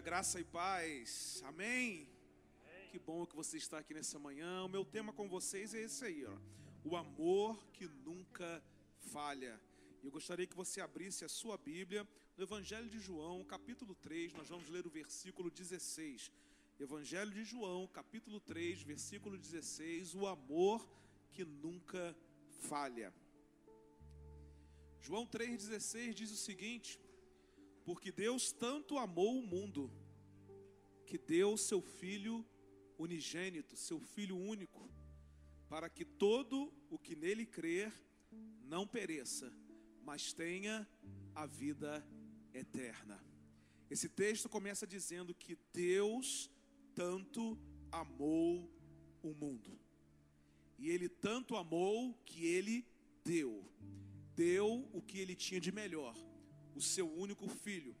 graça e paz. Amém? Amém? Que bom que você está aqui nessa manhã. O meu tema com vocês é esse aí, ó. O amor que nunca falha. Eu gostaria que você abrisse a sua Bíblia no Evangelho de João, capítulo 3, nós vamos ler o versículo 16. Evangelho de João, capítulo 3, versículo 16, o amor que nunca falha. João 3,16 diz o seguinte: Porque Deus tanto amou o mundo, que deu seu Filho unigênito, seu Filho único, para que todo o que nele crer não pereça, mas tenha a vida eterna. Esse texto começa dizendo que Deus tanto amou o mundo. E ele tanto amou que ele deu. Deu o que ele tinha de melhor, o seu único filho,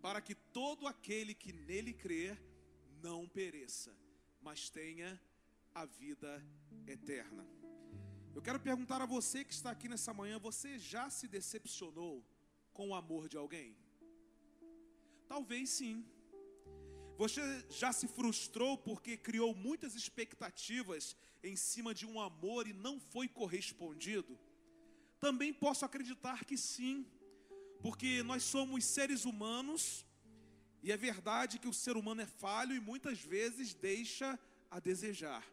para que todo aquele que nele crer não pereça, mas tenha a vida eterna. Eu quero perguntar a você que está aqui nessa manhã: você já se decepcionou com o amor de alguém? Talvez sim. Você já se frustrou porque criou muitas expectativas em cima de um amor e não foi correspondido? Também posso acreditar que sim, porque nós somos seres humanos e é verdade que o ser humano é falho e muitas vezes deixa a desejar.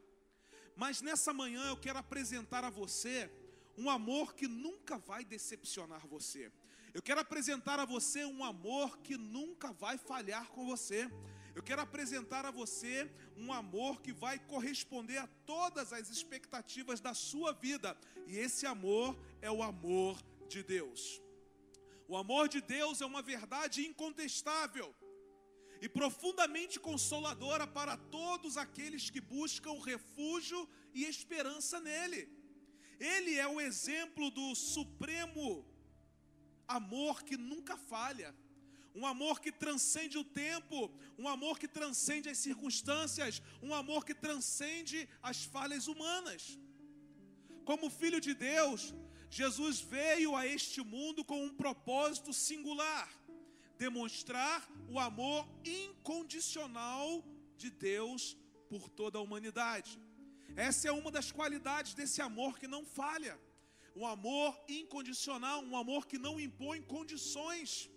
Mas nessa manhã eu quero apresentar a você um amor que nunca vai decepcionar você. Eu quero apresentar a você um amor que nunca vai falhar com você. Eu quero apresentar a você um amor que vai corresponder a todas as expectativas da sua vida. E esse amor é o amor de Deus. O amor de Deus é uma verdade incontestável e profundamente consoladora para todos aqueles que buscam refúgio e esperança nele. Ele é o exemplo do supremo amor que nunca falha, um amor que transcende o tempo, um amor que transcende as circunstâncias, um amor que transcende as falhas humanas. Como filho de Deus, Jesus veio a este mundo com um propósito singular: demonstrar o amor incondicional de Deus por toda a humanidade. Essa é uma das qualidades desse amor que não falha. Um amor incondicional, um amor que não impõe condições.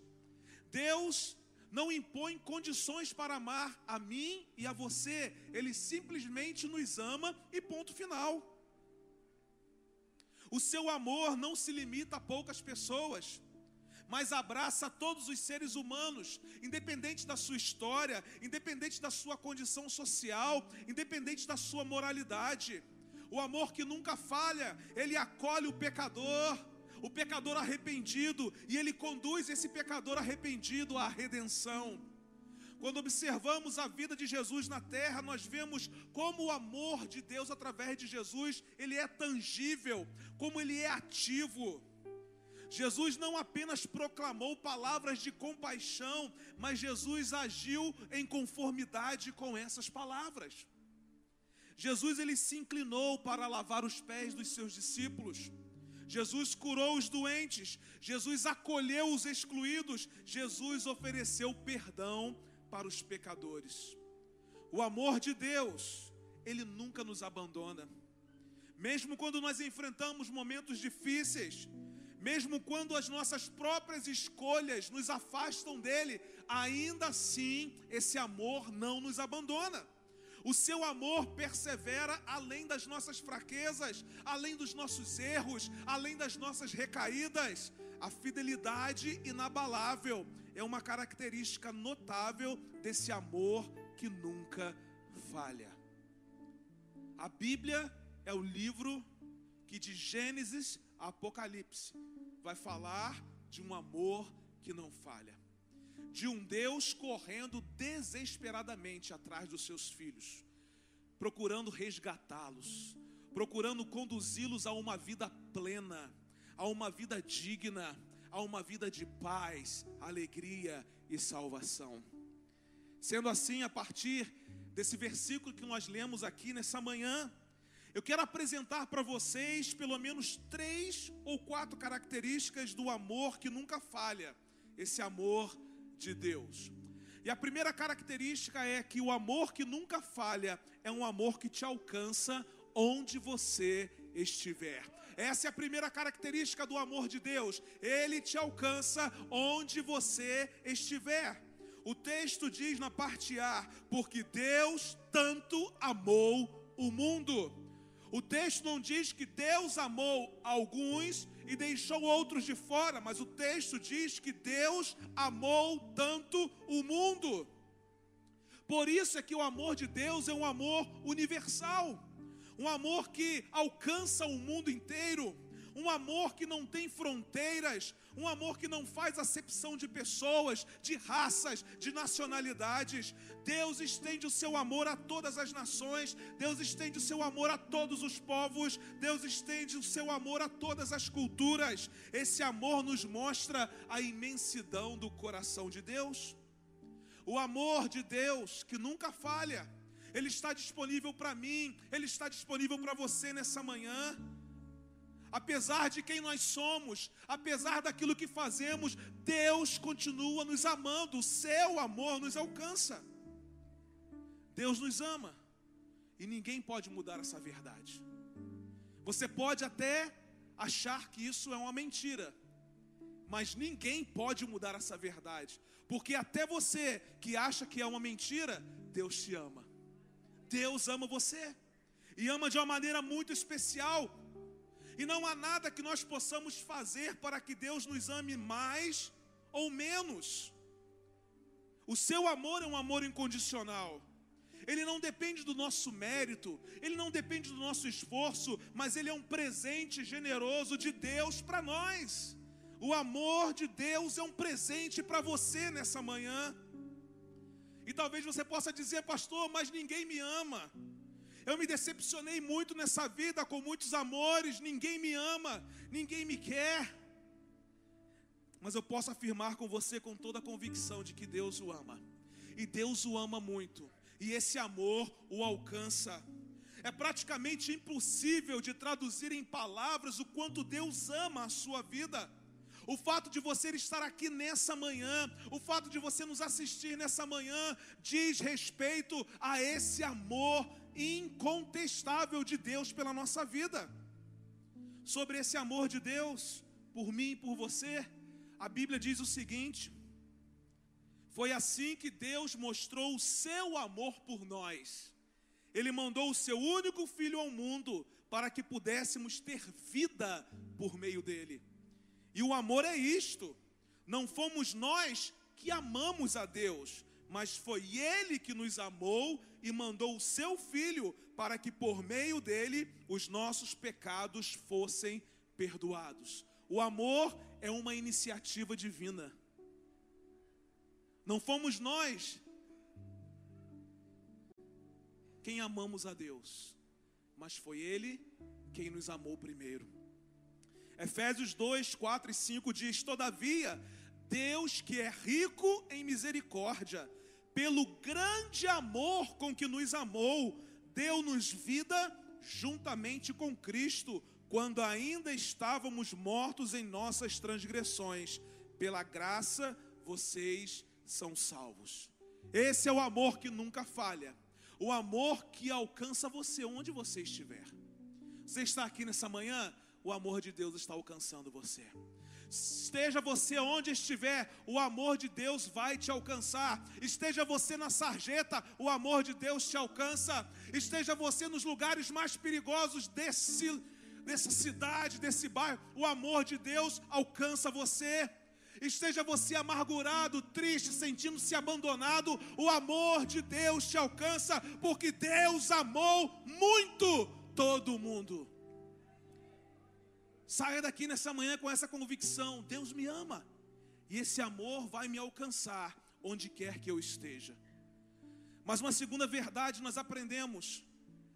Deus não impõe condições para amar a mim e a você. Ele simplesmente nos ama e ponto final. O seu amor não se limita a poucas pessoas mas abraça todos os seres humanos, independente da sua história, independente da sua condição social, independente da sua moralidade. O amor que nunca falha, ele acolhe o pecador, o pecador arrependido, e ele conduz esse pecador arrependido à redenção. Quando observamos a vida de Jesus na terra, nós vemos como o amor de Deus através de Jesus, ele é tangível, como ele é ativo. Jesus não apenas proclamou palavras de compaixão, mas Jesus agiu em conformidade com essas palavras. Jesus ele se inclinou para lavar os pés dos seus discípulos. Jesus curou os doentes, Jesus acolheu os excluídos, Jesus ofereceu perdão para os pecadores. O amor de Deus, ele nunca nos abandona. Mesmo quando nós enfrentamos momentos difíceis, mesmo quando as nossas próprias escolhas nos afastam dele, ainda assim esse amor não nos abandona. O seu amor persevera além das nossas fraquezas, além dos nossos erros, além das nossas recaídas. A fidelidade inabalável é uma característica notável desse amor que nunca falha. A Bíblia é o livro que de Gênesis a Apocalipse vai falar de um amor que não falha, de um Deus correndo desesperadamente atrás dos seus filhos, procurando resgatá-los, procurando conduzi-los a uma vida plena, a uma vida digna, a uma vida de paz, alegria e salvação. Sendo assim, a partir desse versículo que nós lemos aqui nessa manhã, eu quero apresentar para vocês pelo menos três ou quatro características do amor que nunca falha, esse amor de Deus. E a primeira característica é que o amor que nunca falha é um amor que te alcança onde você estiver. Essa é a primeira característica do amor de Deus. Ele te alcança onde você estiver. O texto diz na parte A: porque Deus tanto amou o mundo. O texto não diz que Deus amou alguns e deixou outros de fora, mas o texto diz que Deus amou tanto o mundo. Por isso é que o amor de Deus é um amor universal um amor que alcança o mundo inteiro, um amor que não tem fronteiras, um amor que não faz acepção de pessoas, de raças, de nacionalidades. Deus estende o seu amor a todas as nações, Deus estende o seu amor a todos os povos, Deus estende o seu amor a todas as culturas. Esse amor nos mostra a imensidão do coração de Deus. O amor de Deus que nunca falha. Ele está disponível para mim, Ele está disponível para você nessa manhã. Apesar de quem nós somos, apesar daquilo que fazemos, Deus continua nos amando, o seu amor nos alcança. Deus nos ama e ninguém pode mudar essa verdade. Você pode até achar que isso é uma mentira, mas ninguém pode mudar essa verdade, porque até você que acha que é uma mentira, Deus te ama. Deus ama você e ama de uma maneira muito especial. E não há nada que nós possamos fazer para que Deus nos ame mais ou menos. O seu amor é um amor incondicional. Ele não depende do nosso mérito, ele não depende do nosso esforço, mas ele é um presente generoso de Deus para nós. O amor de Deus é um presente para você nessa manhã. E talvez você possa dizer, pastor, mas ninguém me ama. Eu me decepcionei muito nessa vida com muitos amores, ninguém me ama, ninguém me quer. Mas eu posso afirmar com você com toda a convicção de que Deus o ama. E Deus o ama muito. E esse amor o alcança. É praticamente impossível de traduzir em palavras o quanto Deus ama a sua vida. O fato de você estar aqui nessa manhã, o fato de você nos assistir nessa manhã, diz respeito a esse amor incontestável de Deus pela nossa vida. Sobre esse amor de Deus por mim e por você, a Bíblia diz o seguinte: Foi assim que Deus mostrou o seu amor por nós. Ele mandou o seu único filho ao mundo para que pudéssemos ter vida por meio dele. E o amor é isto: não fomos nós que amamos a Deus, mas foi Ele que nos amou e mandou o seu Filho para que por meio dele os nossos pecados fossem perdoados. O amor é uma iniciativa divina. Não fomos nós quem amamos a Deus, mas foi Ele quem nos amou primeiro. Efésios 2, 4 e 5 diz: Todavia, Deus que é rico em misericórdia, pelo grande amor com que nos amou, deu-nos vida juntamente com Cristo, quando ainda estávamos mortos em nossas transgressões. Pela graça, vocês são salvos. Esse é o amor que nunca falha, o amor que alcança você onde você estiver. Você está aqui nessa manhã, o amor de Deus está alcançando você. Esteja você onde estiver, o amor de Deus vai te alcançar. Esteja você na sarjeta, o amor de Deus te alcança. Esteja você nos lugares mais perigosos desse, dessa cidade, desse bairro, o amor de Deus alcança você. Esteja você amargurado, triste, sentindo-se abandonado, o amor de Deus te alcança, porque Deus amou muito todo mundo. Saia daqui nessa manhã com essa convicção: Deus me ama, e esse amor vai me alcançar onde quer que eu esteja. Mas uma segunda verdade nós aprendemos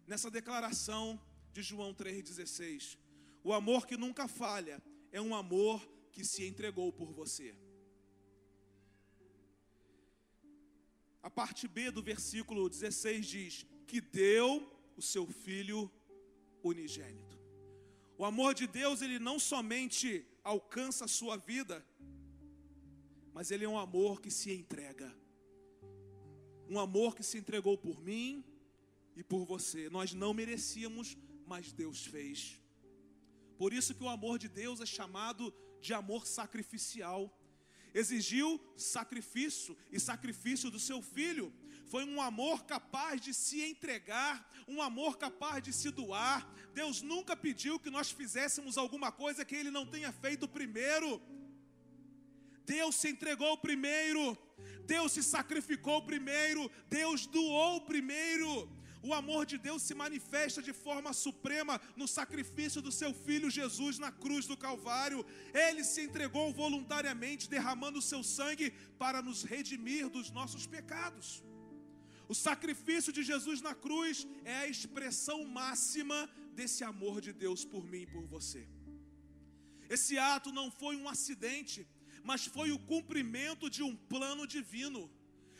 nessa declaração de João 3,16: o amor que nunca falha é um amor que se entregou por você. A parte B do versículo 16 diz: que deu o seu filho unigênito. O amor de Deus, ele não somente alcança a sua vida, mas ele é um amor que se entrega. Um amor que se entregou por mim e por você. Nós não merecíamos, mas Deus fez. Por isso que o amor de Deus é chamado de amor sacrificial. Exigiu sacrifício e sacrifício do seu filho. Foi um amor capaz de se entregar, um amor capaz de se doar. Deus nunca pediu que nós fizéssemos alguma coisa que Ele não tenha feito primeiro. Deus se entregou primeiro, Deus se sacrificou primeiro, Deus doou primeiro. O amor de Deus se manifesta de forma suprema no sacrifício do seu filho Jesus na cruz do Calvário. Ele se entregou voluntariamente, derramando o seu sangue para nos redimir dos nossos pecados. O sacrifício de Jesus na cruz é a expressão máxima desse amor de Deus por mim e por você. Esse ato não foi um acidente, mas foi o cumprimento de um plano divino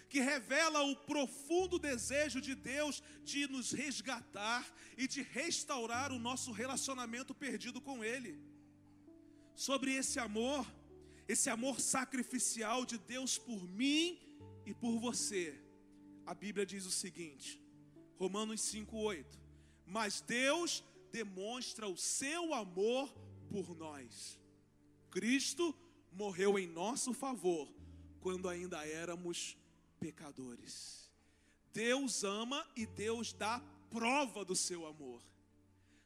que revela o profundo desejo de Deus de nos resgatar e de restaurar o nosso relacionamento perdido com Ele. Sobre esse amor, esse amor sacrificial de Deus por mim e por você, a Bíblia diz o seguinte, Romanos 5,8: Mas Deus demonstra o seu amor por nós. Cristo morreu em nosso favor quando ainda éramos pecadores. Deus ama e Deus dá prova do seu amor.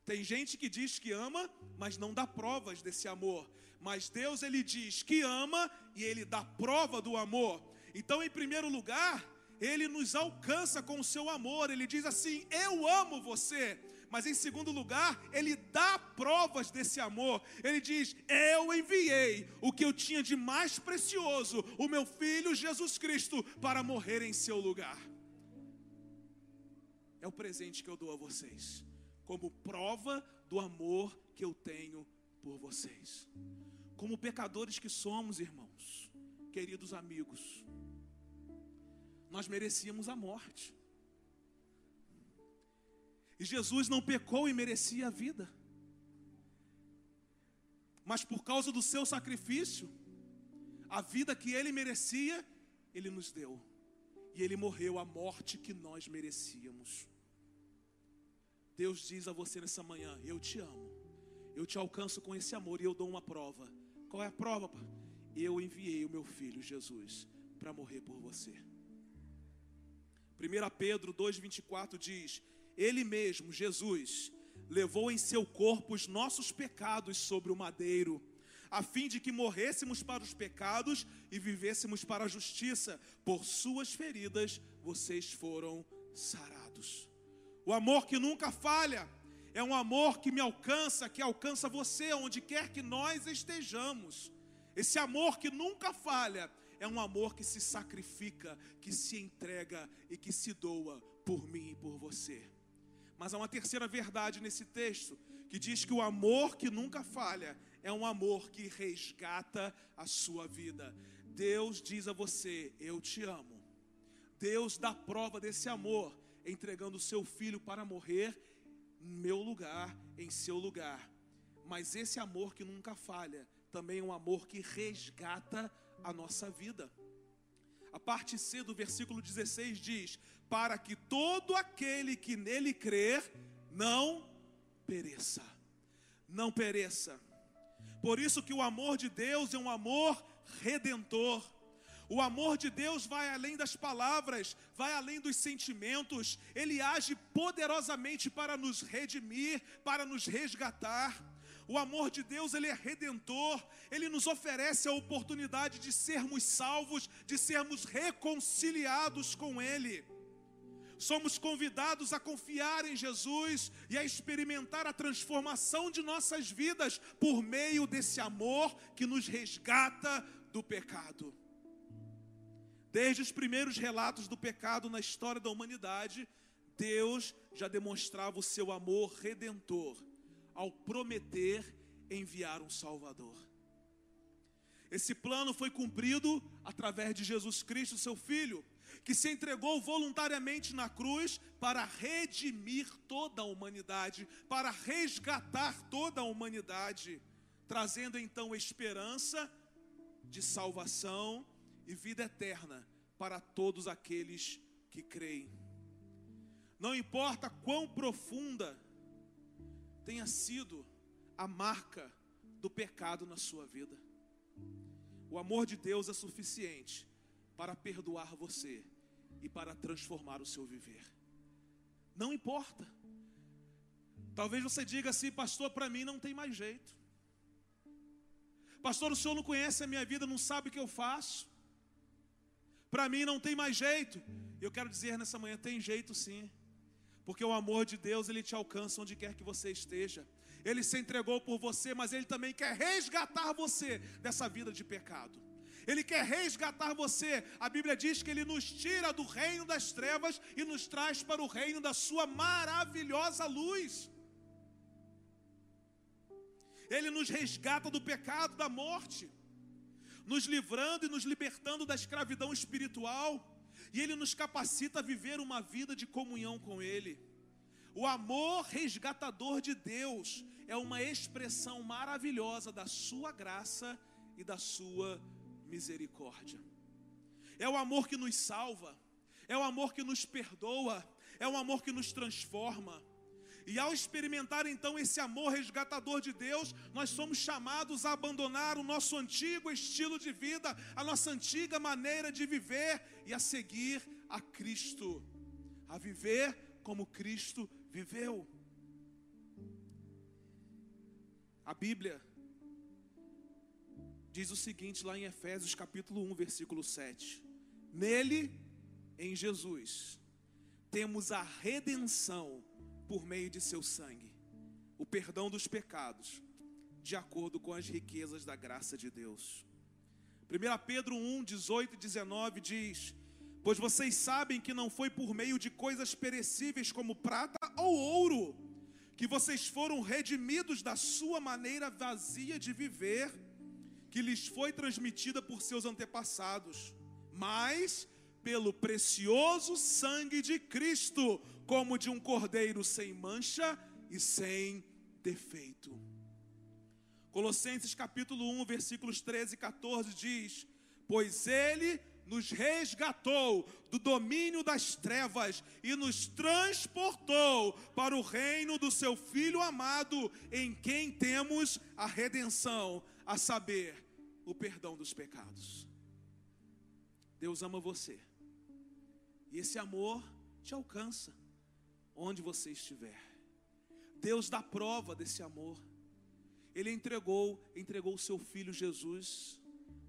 Tem gente que diz que ama, mas não dá provas desse amor. Mas Deus ele diz que ama e ele dá prova do amor. Então, em primeiro lugar, ele nos alcança com o seu amor. Ele diz assim: "Eu amo você" mas em segundo lugar, ele dá provas desse amor. Ele diz: Eu enviei o que eu tinha de mais precioso, o meu filho Jesus Cristo, para morrer em seu lugar. É o presente que eu dou a vocês, como prova do amor que eu tenho por vocês. Como pecadores que somos, irmãos, queridos amigos, nós merecíamos a morte. E Jesus não pecou e merecia a vida. Mas por causa do seu sacrifício, a vida que ele merecia, ele nos deu. E ele morreu a morte que nós merecíamos. Deus diz a você nessa manhã: Eu te amo. Eu te alcanço com esse amor e eu dou uma prova. Qual é a prova? Eu enviei o meu filho Jesus para morrer por você. 1 Pedro 2,24 diz: ele mesmo, Jesus, levou em seu corpo os nossos pecados sobre o madeiro, a fim de que morrêssemos para os pecados e vivêssemos para a justiça. Por suas feridas vocês foram sarados. O amor que nunca falha é um amor que me alcança, que alcança você onde quer que nós estejamos. Esse amor que nunca falha é um amor que se sacrifica, que se entrega e que se doa por mim e por você. Mas há uma terceira verdade nesse texto, que diz que o amor que nunca falha é um amor que resgata a sua vida. Deus diz a você: Eu te amo. Deus dá prova desse amor, entregando o seu filho para morrer em meu lugar, em seu lugar. Mas esse amor que nunca falha também um amor que resgata a nossa vida. A parte C do versículo 16 diz: Para que todo aquele que nele crer não pereça. Não pereça. Por isso que o amor de Deus é um amor redentor. O amor de Deus vai além das palavras, vai além dos sentimentos, ele age poderosamente para nos redimir, para nos resgatar. O amor de Deus, ele é redentor, ele nos oferece a oportunidade de sermos salvos, de sermos reconciliados com ele. Somos convidados a confiar em Jesus e a experimentar a transformação de nossas vidas por meio desse amor que nos resgata do pecado. Desde os primeiros relatos do pecado na história da humanidade, Deus já demonstrava o seu amor redentor ao prometer enviar um Salvador. Esse plano foi cumprido através de Jesus Cristo, seu Filho, que se entregou voluntariamente na cruz para redimir toda a humanidade, para resgatar toda a humanidade, trazendo então esperança de salvação e vida eterna para todos aqueles que creem. Não importa quão profunda tenha sido a marca do pecado na sua vida, o amor de Deus é suficiente para perdoar você e para transformar o seu viver. Não importa. Talvez você diga assim, pastor, para mim não tem mais jeito. Pastor, o senhor não conhece a minha vida, não sabe o que eu faço. Para mim não tem mais jeito. Eu quero dizer nessa manhã, tem jeito sim. Porque o amor de Deus, ele te alcança onde quer que você esteja. Ele se entregou por você, mas ele também quer resgatar você dessa vida de pecado. Ele quer resgatar você. A Bíblia diz que ele nos tira do reino das trevas e nos traz para o reino da sua maravilhosa luz. Ele nos resgata do pecado, da morte, nos livrando e nos libertando da escravidão espiritual, e Ele nos capacita a viver uma vida de comunhão com Ele. O amor resgatador de Deus é uma expressão maravilhosa da Sua graça e da Sua misericórdia. É o amor que nos salva, é o amor que nos perdoa, é o amor que nos transforma. E ao experimentar então esse amor resgatador de Deus, nós somos chamados a abandonar o nosso antigo estilo de vida, a nossa antiga maneira de viver e a seguir a Cristo, a viver como Cristo viveu. A Bíblia diz o seguinte lá em Efésios capítulo 1, versículo 7. Nele, em Jesus, temos a redenção por meio de seu sangue, o perdão dos pecados, de acordo com as riquezas da graça de Deus. 1 Pedro 1, 18 e 19 diz: Pois vocês sabem que não foi por meio de coisas perecíveis como prata ou ouro, que vocês foram redimidos da sua maneira vazia de viver, que lhes foi transmitida por seus antepassados, mas pelo precioso sangue de Cristo, como de um cordeiro sem mancha e sem defeito. Colossenses capítulo 1, versículos 13 e 14 diz: Pois ele nos resgatou do domínio das trevas e nos transportou para o reino do seu Filho amado, em quem temos a redenção, a saber, o perdão dos pecados. Deus ama você. E esse amor te alcança onde você estiver. Deus dá prova desse amor. Ele entregou, entregou o seu filho Jesus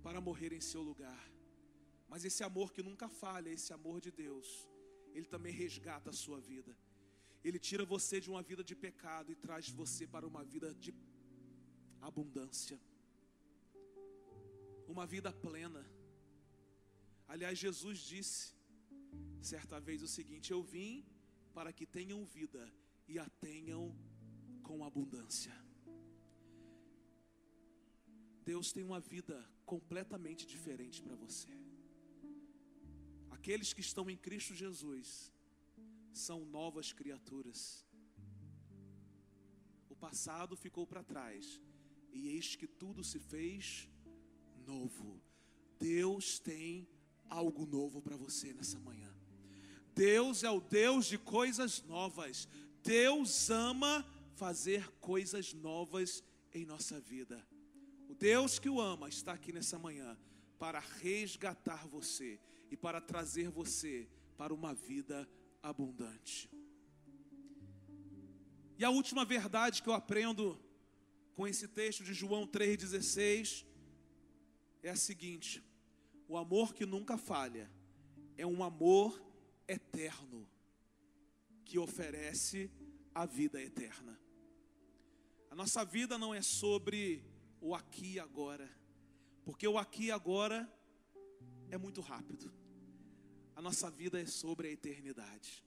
para morrer em seu lugar. Mas esse amor que nunca falha, esse amor de Deus, ele também resgata a sua vida. Ele tira você de uma vida de pecado e traz você para uma vida de abundância. Uma vida plena. Aliás, Jesus disse certa vez o seguinte: Eu vim para que tenham vida e a tenham com abundância. Deus tem uma vida completamente diferente para você. Aqueles que estão em Cristo Jesus são novas criaturas. O passado ficou para trás e eis que tudo se fez novo. Deus tem algo novo para você nessa manhã. Deus é o Deus de coisas novas. Deus ama fazer coisas novas em nossa vida. O Deus que o ama está aqui nessa manhã para resgatar você e para trazer você para uma vida abundante. E a última verdade que eu aprendo com esse texto de João 3,16 é a seguinte: o amor que nunca falha é um amor eterno que oferece a vida eterna. A nossa vida não é sobre o aqui e agora, porque o aqui e agora é muito rápido. A nossa vida é sobre a eternidade.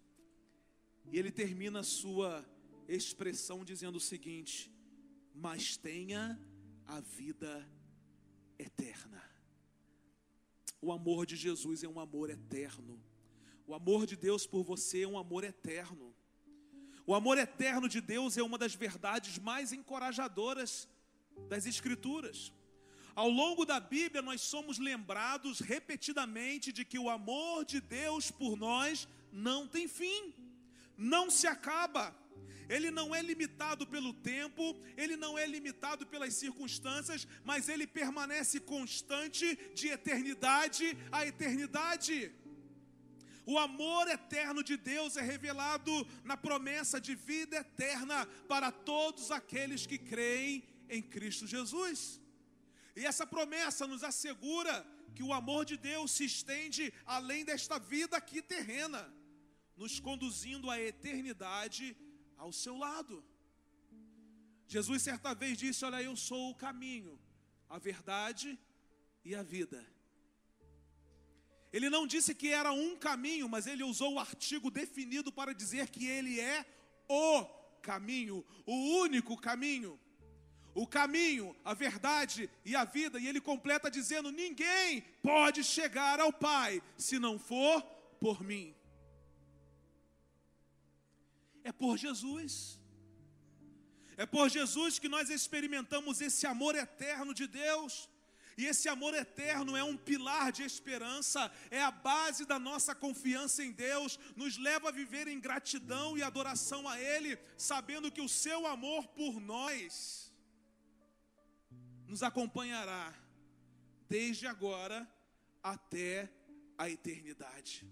E ele termina a sua expressão dizendo o seguinte: Mas tenha a vida eterna. O amor de Jesus é um amor eterno. O amor de Deus por você é um amor eterno. O amor eterno de Deus é uma das verdades mais encorajadoras das Escrituras. Ao longo da Bíblia, nós somos lembrados repetidamente de que o amor de Deus por nós não tem fim, não se acaba. Ele não é limitado pelo tempo, ele não é limitado pelas circunstâncias, mas ele permanece constante de eternidade a eternidade. O amor eterno de Deus é revelado na promessa de vida eterna para todos aqueles que creem em Cristo Jesus. E essa promessa nos assegura que o amor de Deus se estende além desta vida aqui terrena, nos conduzindo à eternidade ao seu lado. Jesus certa vez disse: Olha, eu sou o caminho, a verdade e a vida. Ele não disse que era um caminho, mas ele usou o artigo definido para dizer que ele é o caminho, o único caminho o caminho, a verdade e a vida, e ele completa dizendo: ninguém pode chegar ao Pai se não for por mim. É por Jesus. É por Jesus que nós experimentamos esse amor eterno de Deus. E esse amor eterno é um pilar de esperança, é a base da nossa confiança em Deus, nos leva a viver em gratidão e adoração a Ele, sabendo que o seu amor por nós nos acompanhará desde agora até a eternidade.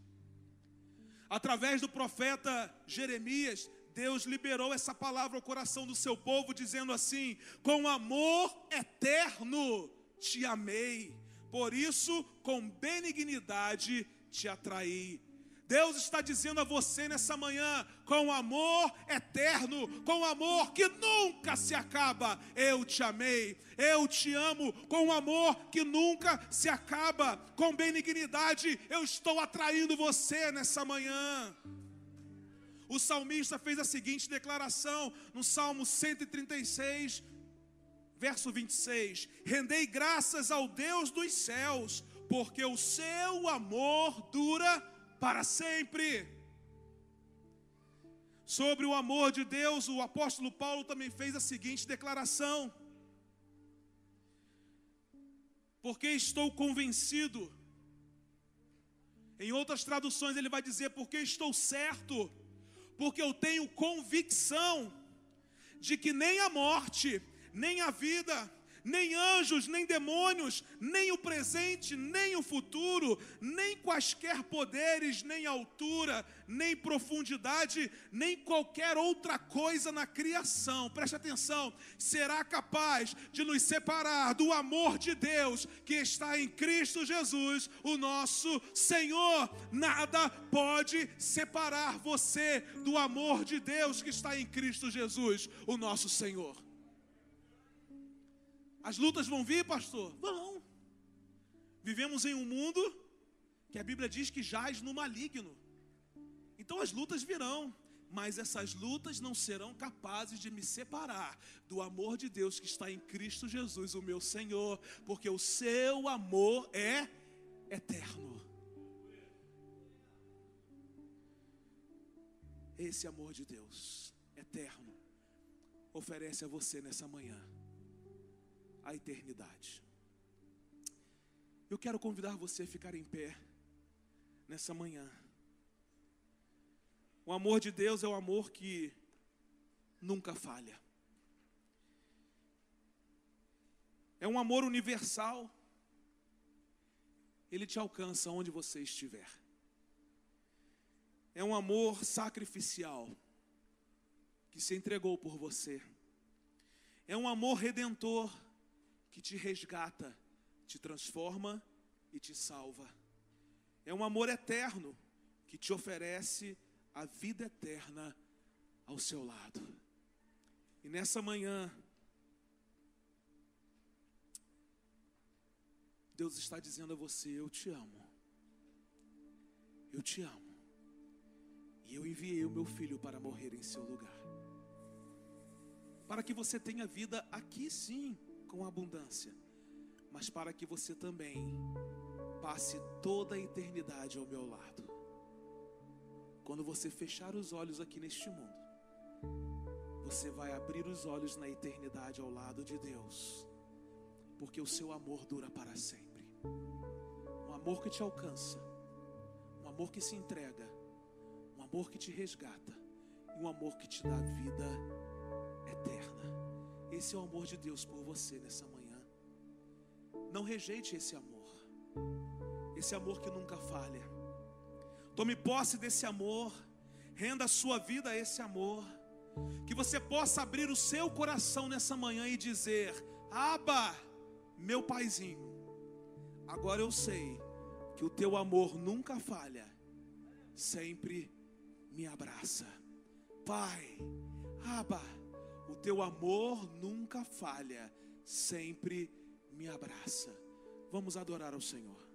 Através do profeta Jeremias, Deus liberou essa palavra ao coração do seu povo, dizendo assim: Com amor eterno te amei, por isso com benignidade te atraí. Deus está dizendo a você nessa manhã, com amor eterno, com amor que nunca se acaba, eu te amei, eu te amo, com amor que nunca se acaba, com benignidade, eu estou atraindo você nessa manhã. O salmista fez a seguinte declaração no Salmo 136, verso 26: Rendei graças ao Deus dos céus, porque o seu amor dura para sempre. Sobre o amor de Deus, o apóstolo Paulo também fez a seguinte declaração: Porque estou convencido. Em outras traduções ele vai dizer: Porque estou certo, porque eu tenho convicção de que nem a morte, nem a vida, nem anjos, nem demônios, nem o presente, nem o futuro, nem quaisquer poderes, nem altura, nem profundidade, nem qualquer outra coisa na criação, preste atenção, será capaz de nos separar do amor de Deus que está em Cristo Jesus, o nosso Senhor. Nada pode separar você do amor de Deus que está em Cristo Jesus, o nosso Senhor. As lutas vão vir, pastor? Vão. Vivemos em um mundo que a Bíblia diz que jaz no maligno. Então as lutas virão, mas essas lutas não serão capazes de me separar do amor de Deus que está em Cristo Jesus, o meu Senhor, porque o seu amor é eterno. Esse amor de Deus, eterno, oferece a você nessa manhã a eternidade. Eu quero convidar você a ficar em pé nessa manhã. O amor de Deus é o amor que nunca falha. É um amor universal. Ele te alcança onde você estiver. É um amor sacrificial que se entregou por você. É um amor redentor que te resgata, te transforma e te salva. É um amor eterno que te oferece a vida eterna ao seu lado. E nessa manhã, Deus está dizendo a você: Eu te amo. Eu te amo. E eu enviei o meu filho para morrer em seu lugar. Para que você tenha vida aqui sim com abundância, mas para que você também passe toda a eternidade ao meu lado. Quando você fechar os olhos aqui neste mundo, você vai abrir os olhos na eternidade ao lado de Deus, porque o seu amor dura para sempre. Um amor que te alcança, um amor que se entrega, um amor que te resgata e um amor que te dá vida. Esse é o amor de Deus por você nessa manhã. Não rejeite esse amor, esse amor que nunca falha. Tome posse desse amor, renda a sua vida a esse amor. Que você possa abrir o seu coração nessa manhã e dizer: Aba, meu paizinho, agora eu sei que o teu amor nunca falha, sempre me abraça. Pai, Aba, o teu amor nunca falha, sempre me abraça. Vamos adorar ao Senhor.